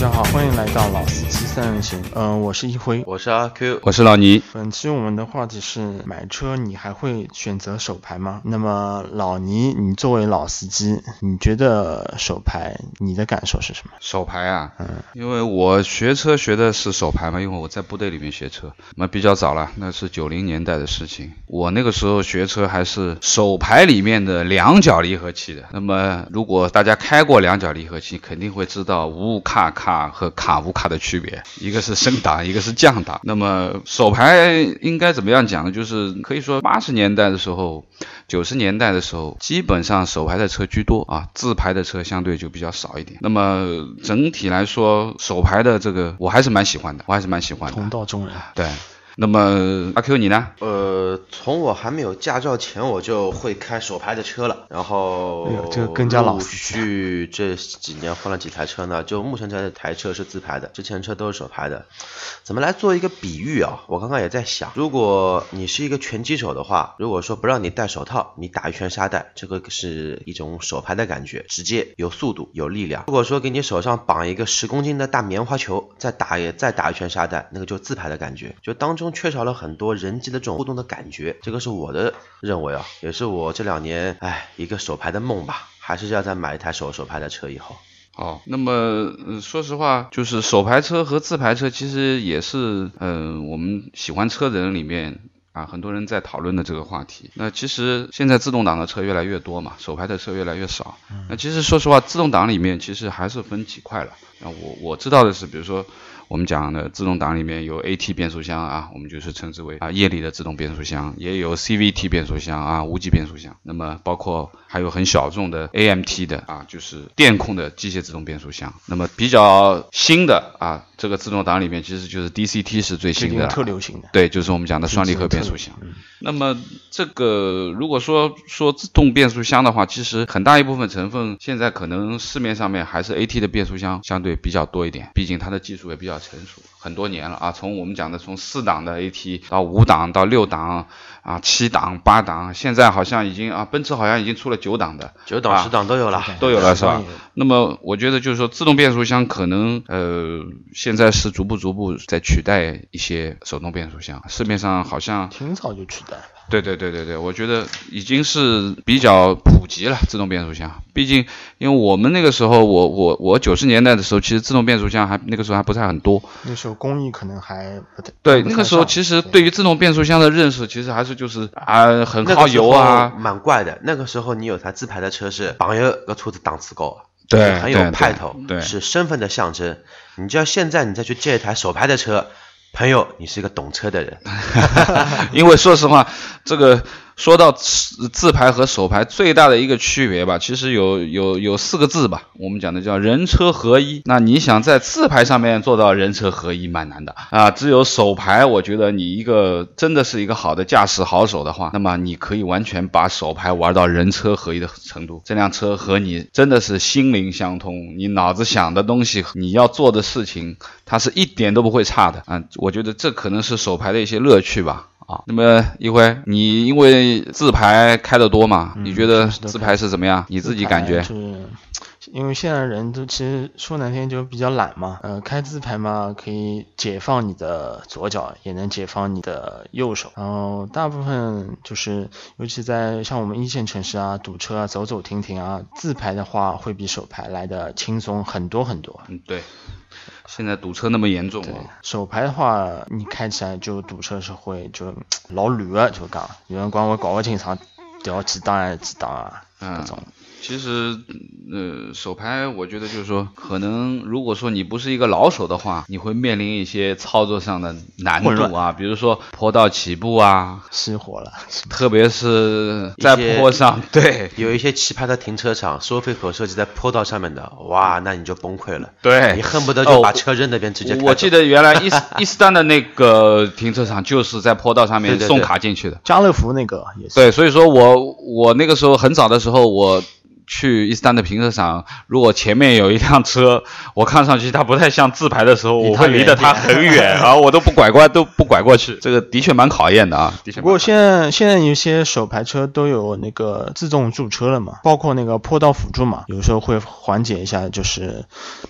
家好，欢迎来到老司机三人行。嗯、我是一辉。我是阿 Q，我是老倪。本期我们的话题是买车，你还会选择手牌吗？那么老倪，你作为老司机，你觉得手牌你的感受是什么？手牌啊，嗯，因为我学车学的是手牌嘛，因为我在部队里面学车，那比较早了，那是九零年代的事情。我那个时候学车还是手牌里面的两脚离合器的。那么如果大家开过两脚离合器，肯定会知道无卡卡和卡无卡的区别，一个是升档，一个是降档。那么手牌应该怎么样讲呢？就是可以说八十年代的时候。九十年代的时候，基本上手牌的车居多啊，自排的车相对就比较少一点。那么整体来说，手牌的这个我还是蛮喜欢的，我还是蛮喜欢的。同道中人。对，那么阿 Q 你呢？呃，从我还没有驾照前，我就会开手牌的车了，然后哎呦这个更加老陆司机续这几年换了几台车呢，就目前这台车是自排的，之前车都是手排的。怎么来做一个比喻啊？我刚刚也在想，如果你是一个拳击手的话，如果说不让你戴手套，你打一圈沙袋，这个是一种手牌的感觉，直接有速度有力量。如果说给你手上绑一个十公斤的大棉花球，再打也再打一圈沙袋，那个就自排的感觉，就当中缺少了很多人机的这种互动的感觉，这个是我的认为啊，也是我这两年哎一个手牌的梦吧，还是要再买一台手手牌的车以后。哦，那么、呃、说实话，就是手牌车和自排车其实也是，嗯、我们喜欢车的人里面啊，很多人在讨论的这个话题。那其实现在自动挡的车越来越多嘛，手排的车越来越少。那其实说实话，自动挡里面其实还是分几块了。那我我知道的是，比如说我们讲的自动挡里面有 AT 变速箱啊，我们就是称之为啊液力的自动变速箱，也有 CVT 变速箱啊无级变速箱。那么包括还有很小众的 AMT 的啊，就是电控的机械自动变速箱。那么比较新的啊，这个自动挡里面其实就是 DCT 是最新的了。特流行的。对，就是我们讲的双离合变速箱。那么这个如果说说自动变速箱的话，其实很大一部分成分现在可能市面上面还是 AT 的变速箱相对比较多一点，毕竟它的技术也比较成熟，很多年了啊。从我们讲的从四档的 AT 到五档到六档啊七档八档，现在好像已经啊奔驰好像已经出了九档的，九档、啊十档都有了。都有了是吧？那么我觉得就是说，自动变速箱可能呃现在是逐步逐步在取代一些手动变速箱，市面上好像挺早就取代了。对对对对对，我觉得已经是比较普及了自动变速箱。毕竟，因为我们那个时候，我我我九十年代的时候，其实自动变速箱还那个时候还不太很多。那时候工艺可能还不太对，那个时候其实对于自动变速箱的认识，其实还是就是啊很耗那个油啊，蛮怪的。那个时候你有台自排的车是榜一个车子档次高，对很有派头，对是身份的象征。你就要现在你再去借一台手排的车，朋友，你是一个懂车的人，因为说实话，这个说到自自排和手排最大的一个区别吧，其实有有有四个字吧，我们讲的叫人车合一。那你想在自排上面做到人车合一，蛮难的啊。只有手排，我觉得你一个真的是一个好的驾驶好手的话，那么你可以完全把手排玩到人车合一的程度。这辆车和你真的是心灵相通，你脑子想的东西，你要做的事情，它是一点都不会差的啊。我觉得这可能是手排的一些乐趣吧。啊，那么一辉，你因为自排开的多嘛，嗯你觉得自排是怎么样？你自己感觉？就是因为现在人都其实说难听就比较懒嘛，呃，开自排嘛可以解放你的左脚，也能解放你的右手。然后大部分就是，尤其在像我们一线城市啊，堵车啊，走走停停啊，自排的话会比手排来的轻松很多很多。嗯，对。现在堵车那么严重手排的话，你开起来就堵车是会就老乱啊，就讲，有人管我搞不清爽，调几档还是几档啊，嗯那种。其实，呃，手牌我觉得就是说，可能如果说你不是一个老手的话，你会面临一些操作上的难度啊，比如说坡道起步啊，失火了，特别是在坡上，对 有一些奇葩的停车场收费口设计在坡道上面的，哇，那你就崩溃了，对你恨不得就哦把车扔那边直接。我记得原来伊斯伊斯丹的那个停车场就是在坡道上面送卡进去的。家乐福那个也是。对，所以说我我那个时候很早的时候，我去伊斯丹的停车场，如果前面有一辆车，我看上去它不太像自排的时候，我会离得它很远，然后我都不拐过都不拐过去，这个的确蛮考验的啊。的确。不过现在现在有些手排车都有那个自动驻车了嘛，包括那个坡道辅助嘛，有时候会缓解一下就是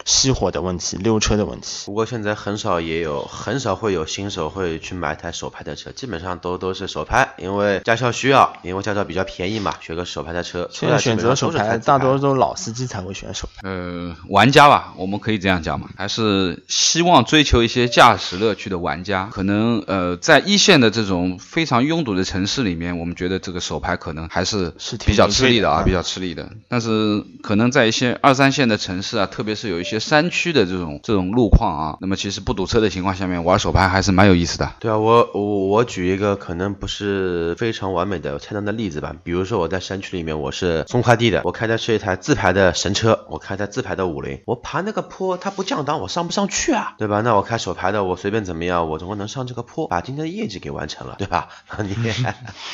熄火的问题、溜车的问题。不过现在很少也有很少会有新手会去买台手排的车，基本上都都是手排，因为驾校需要，因为驾照比较便宜嘛，学个手排的车。现在选择手排大多都老司机才会选手排。呃，玩家吧，我们可以这样讲嘛，还是希望追求一些驾驶乐趣的玩家，可能呃在一线的这种非常拥堵的城市里面，我们觉得这个手牌可能还是是比较吃力的啊，比较吃力的。但是可能在一些二三线的城市啊，特别是有一些山区的这种这种路况啊，那么其实不堵车的情况下面玩手牌还是蛮有意思的。对啊，我我我举一个可能不是非常完美的菜单的例子吧，比如说我在山区里面，我是送快递的，我开的是一台自排的神车，我开台自排的五菱，我爬那个坡，它不降档，我上不上去啊？对吧？那我开手排的，我随便怎么样，我总共能上这个坡，把今天的业绩给完成了，对吧？你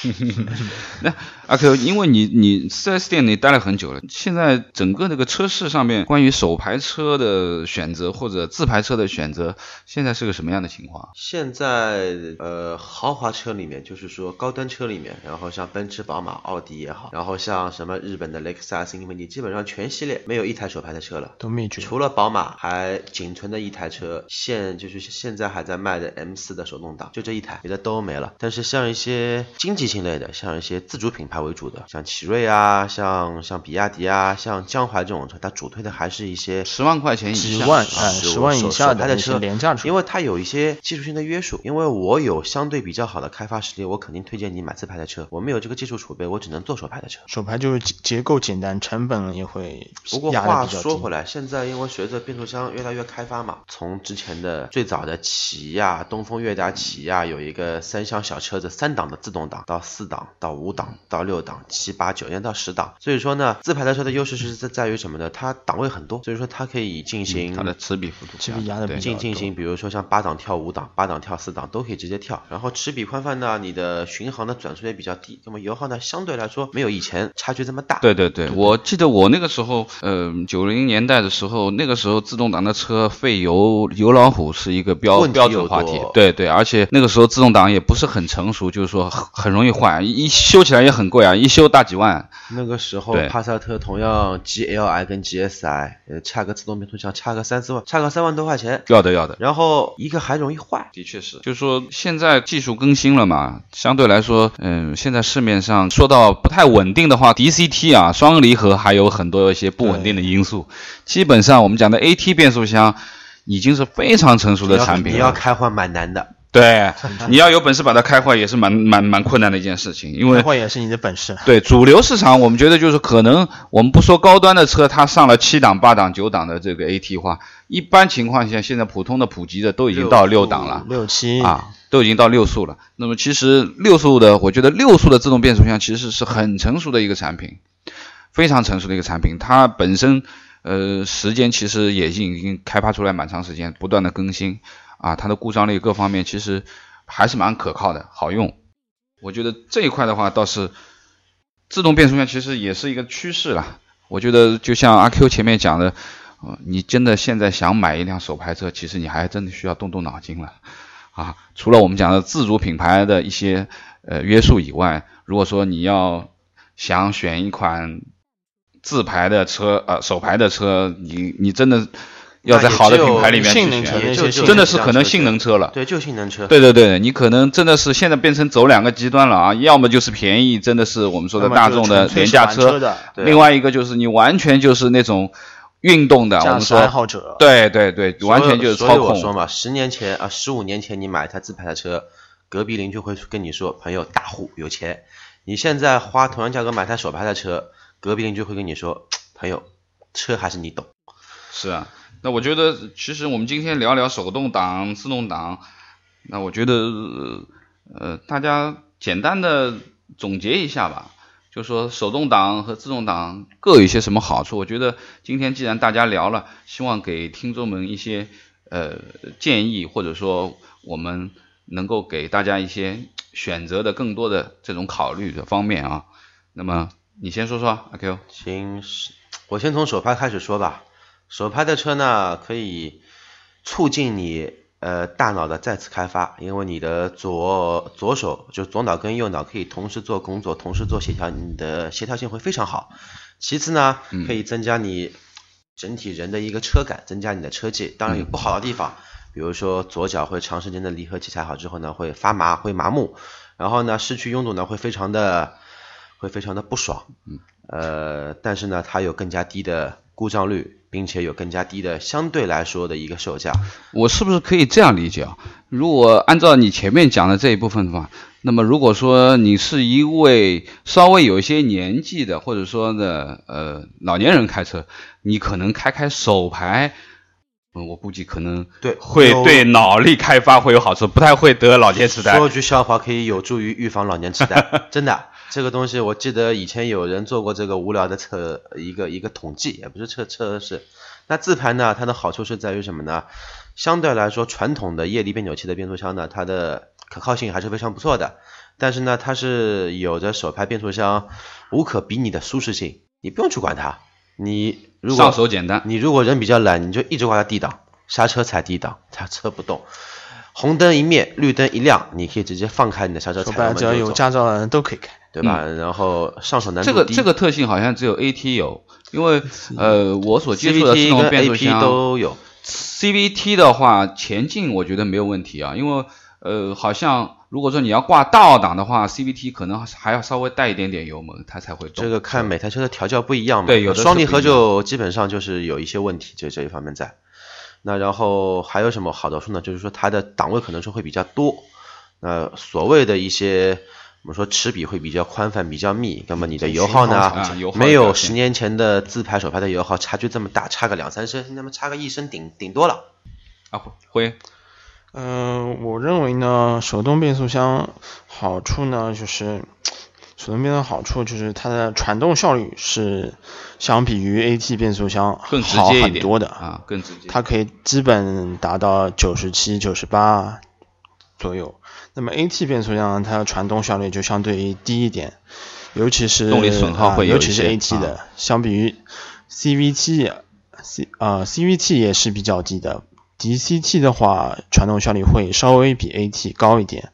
那阿 Q，因为你你四 S 店里待了很久了，现在整个那个车市上面关于手排车的选择或者自排车的选择，现在是个什么样的情况？现在呃豪华车里面，就是说高端车里面，然后像奔驰、宝马、奥迪也好，然后像什么日本的雷克萨斯、英菲尼，基本上全系列没有一台手排的车了，都灭绝。除了宝马，还仅存的一台车，现就是现在还在卖的 M 四的手动挡，就这一台，别的都没了。但是像一些经济性类的，像一些自主品牌为主的，像奇瑞啊，像像比亚迪啊，像江淮这种车，它主推的还是一些十万块钱以几下，万哎十万以下的车廉价车，因为它有一些技术性的约束。因为我有相对比较好的开发实力，我肯定推荐你买自排的车。我没有这个技术储备，我只能做手排的车。手排就是结构简单，成本也会不过话说回来，现在因为随着变速箱越来越开发嘛，从之前的最早的起亚、东风悦达起亚有一个三厢小车子三档的自动挡，到四档，到五档，到六档，七八九，现在到十档。所以说呢，自排的车的优势是在在于什么呢？它档位很多，所以说它可以进行它的齿比幅度，齿比压的比进进行，比如说像八档跳五档，八档跳四档都可以直接跳。然后齿比宽泛呢，你的巡航的转速也比较低，那么油耗呢相对来说没有以前差距这么大。对对对，我记得我那个时候，呃，九零年代的时候，那个时候自动挡的车费油油老虎是一个标标准话题。对对，而且那个时候自动挡也不是很成熟，就是说很很容易坏，一修起来也很贵啊，一修大几万。那个时候帕萨特同样 GLI 跟 GSI，呃，差个自动变速箱差个三四万，差个三万多块钱。要的要的。然后一个还容易坏。的确是，就是说现在技术更新了嘛，相对来说，嗯，现在市面上说到不太稳定的话，DCT 啊，双离合还有很多一些不稳定的因素。基本上我们讲的 AT 变速箱已经是非常成熟的产品了。你要开换蛮难的。对，你要有本事把它开坏也是蛮蛮蛮困难的一件事情，因为开坏也是你的本事。对，主流市场我们觉得就是可能我们不说高端的车，它上了七档、八档、九档的这个 AT 化，一般情况下现在普通的普及的都已经到六档了，六七啊，都已经到六速了。那么其实六速的，我觉得六速的自动变速箱其实是很成熟的一个产品，非常成熟的一个产品，它本身呃时间其实也已经开发出来蛮长时间，不断的更新。啊，它的故障率各方面其实还是蛮可靠的，好用。我觉得这一块的话，倒是自动变速箱其实也是一个趋势了。我觉得就像阿 Q 前面讲的，你真的现在想买一辆手排车，其实你还真的需要动动脑筋了。啊，除了我们讲的自主品牌的一些呃约束以外，如果说你要想选一款自排的车，呃，手排的车，你你真的。要在好的品牌里面去选，真的是可能性能车了。对，就性能车。对对对，你可能真的是现在变成走两个极端了啊，要么就是便宜，真的是我们说的大众的廉价车；另外一个就是你完全就是那种运动的，我们说爱好者。对对对，完全就是操控。我说嘛，十年前啊，十五年前你买一台自排的车，隔壁邻居会跟你说，朋友大户有钱。你现在花同样价格买台手排的车，隔壁邻居会跟你说，朋友车还是你懂。是啊。那我觉得，其实我们今天聊聊手动挡、自动挡，那我觉得，呃，大家简单的总结一下吧，就说手动挡和自动挡各有一些什么好处。我觉得今天既然大家聊了，希望给听众们一些呃建议，或者说我们能够给大家一些选择的更多的这种考虑的方面啊。那么你先说说阿 Q。行，我先从手拍开始说吧。手拍的车呢，可以促进你呃大脑的再次开发，因为你的左左手就左脑跟右脑可以同时做工作，同时做协调，你的协调性会非常好。其次呢，可以增加你整体人的一个车感，增加你的车技。当然有不好的地方，比如说左脚会长时间的离合器踩好之后呢，会发麻，会麻木，然后呢失去拥堵呢会非常的会非常的不爽。嗯。呃，但是呢，它有更加低的故障率，并且有更加低的相对来说的一个售价。我是不是可以这样理解啊？如果按照你前面讲的这一部分的话，那么如果说你是一位稍微有一些年纪的，或者说呢呃老年人开车，你可能开开手排，嗯，我估计可能对会对脑力开发会有好处，不太会得老年痴呆。说句笑话，可以有助于预防老年痴呆，真的。这个东西我记得以前有人做过这个无聊的测一个一个统计，也不是测测试。那自排呢，它的好处是在于什么呢？相对来说，传统的液力变扭器的变速箱呢，它的可靠性还是非常不错的。但是呢，它是有着手排变速箱无可比拟的舒适性，你不用去管它。你如果上手简单，你如果人比较懒，你就一直挂在 D 档，刹车踩 D 档，它车不动。红灯一灭，绿灯一亮，你可以直接放开你的刹车踩油只要有驾照的人都可以开。对吧？然后上手难度这个这个特性好像只有 AT 有，因为 呃我所接触的自动变速箱都有。CVT 的话前进我觉得没有问题啊，因为呃好像如果说你要挂大二档的话，CVT 可能还要稍微带一点点油门它才会动。这个看每台车的调教不一样嘛。对，有的双离合就基本上就是有一些问题，就这一方面在。那然后还有什么好的处呢？就是说它的档位可能是会比较多。那所谓的一些。我们说齿比会比较宽泛、比较密，那么你的油耗呢？没有十年前的自排、手排的油耗差距这么大，差个两三升，那么差个一升顶顶多了。啊，辉，嗯，我认为呢，手动变速箱好处呢，就是手动变速箱好处就是它的传动效率是相比于 AT 变速箱更好很多的啊，更直接。它可以基本达到九十七、九十八左右。那么 AT 变速箱它的传动效率就相对于低一点，尤其是动力损耗会尤其是 AT 的，相比于 CVT，C 啊 CVT 也是比较低的，DCT 的话传动效率会稍微比 AT 高一点。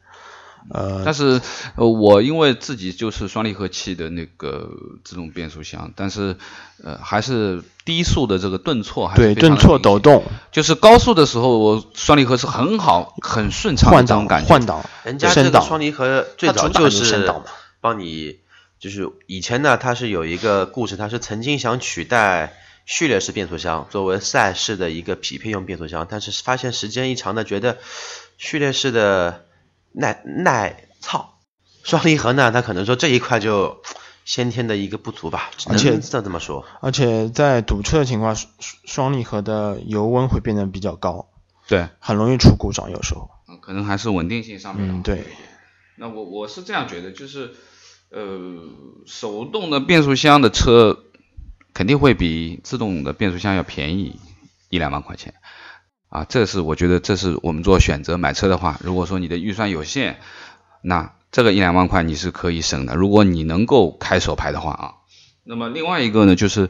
呃，但是呃，我因为自己就是双离合器的那个自动变速箱，但是呃，还是低速的这个顿挫还是对顿挫抖动，就是高速的时候，我双离合是很好很顺畅换挡感觉。换挡，人家这个双离合最早就是帮你，就是以前呢，它是有一个故事，它是曾经想取代序列式变速箱作为赛事的一个匹配用变速箱，但是发现时间一长呢，觉得序列式的。耐耐操，双离合呢？它可能说这一块就先天的一个不足吧，而且这这么说。而且在堵车的情况，双双离合的油温会变得比较高，对，很容易出故障，有时候。可能还是稳定性上面。嗯，对。那我我是这样觉得，就是呃，手动的变速箱的车肯定会比自动的变速箱要便宜一两万块钱。啊，这是我觉得，这是我们做选择买车的话，如果说你的预算有限，那这个一两万块你是可以省的。如果你能够开手排的话啊，那么另外一个呢，就是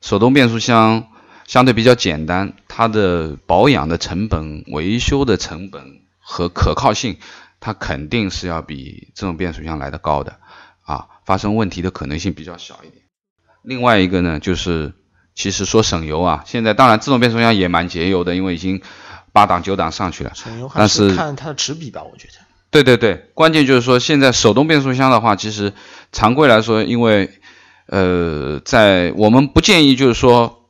手动变速箱相对比较简单，它的保养的成本、维修的成本和可靠性，它肯定是要比这种变速箱来的高的啊，发生问题的可能性比较小一点。另外一个呢，就是。其实说省油啊，现在当然自动变速箱也蛮节油的，因为已经八档九档上去了。省油还是看它的齿比吧，我觉得。对对对，关键就是说现在手动变速箱的话，其实常规来说，因为呃，在我们不建议就是说，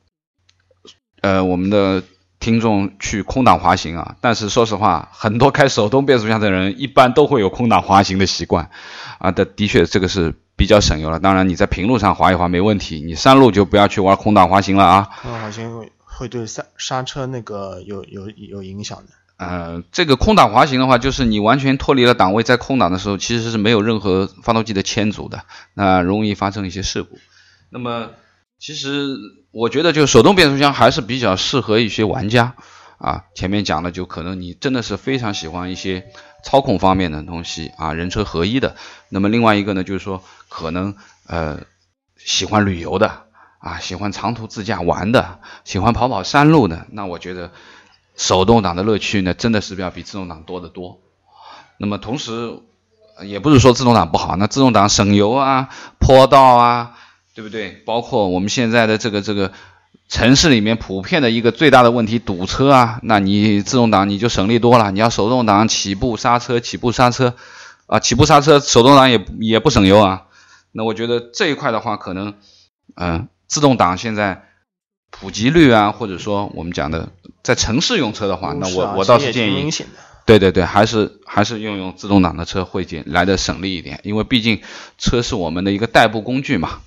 呃，我们的听众去空档滑行啊。但是说实话，很多开手动变速箱的人一般都会有空档滑行的习惯啊。的的确，这个是。比较省油了，当然你在平路上滑一滑没问题，你山路就不要去玩空档滑行了啊。空档滑行会会对刹刹车那个有有有影响的。呃，这个空档滑行的话，就是你完全脱离了档位，在空档的时候其实是没有任何发动机的牵阻的，那容易发生一些事故。那么其实我觉得就手动变速箱还是比较适合一些玩家啊。前面讲的就可能你真的是非常喜欢一些。操控方面的东西啊，人车合一的。那么另外一个呢，就是说可能呃喜欢旅游的啊，喜欢长途自驾玩的，喜欢跑跑山路的，那我觉得手动挡的乐趣呢，真的是要比自动挡多得多。那么同时，也不是说自动挡不好，那自动挡省油啊，坡道啊，对不对？包括我们现在的这个这个城市里面普遍的一个最大的问题堵车啊，那你自动挡你就省力多了。你要手动挡起步刹车起步刹车啊，起步刹车手动挡也也不省油啊。那我觉得这一块的话，可能嗯，自动挡现在普及率啊，或者说我们讲的在城市用车的话，那我我倒是建议。对对对，还是还是用用自动挡的车会减来的省力一点，因为毕竟车是我们的一个代步工具嘛，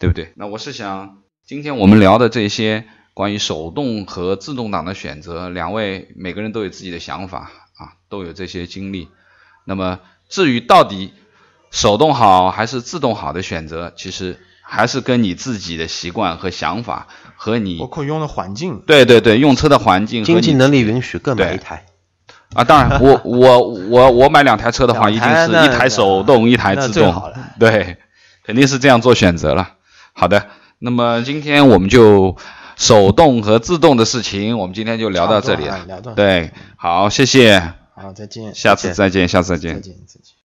对不对？那我是想，今天我们聊的这些关于手动和自动挡的选择，两位每个人都有自己的想法啊，都有这些经历。那么至于到底手动好还是自动好的选择，其实还是跟你自己的习惯和想法和你包括用的环境，对对对，用车的环境，经济能力允许各买一台。啊，当然，我我我我买两台车的话，一定是一台手动，一台自动，对，肯定是这样做选择了。好的，那么今天我们就手动和自动的事情，我们今天就聊到这里了。对，好，谢谢。好，再见。下次再见，下次再见。再见，再见。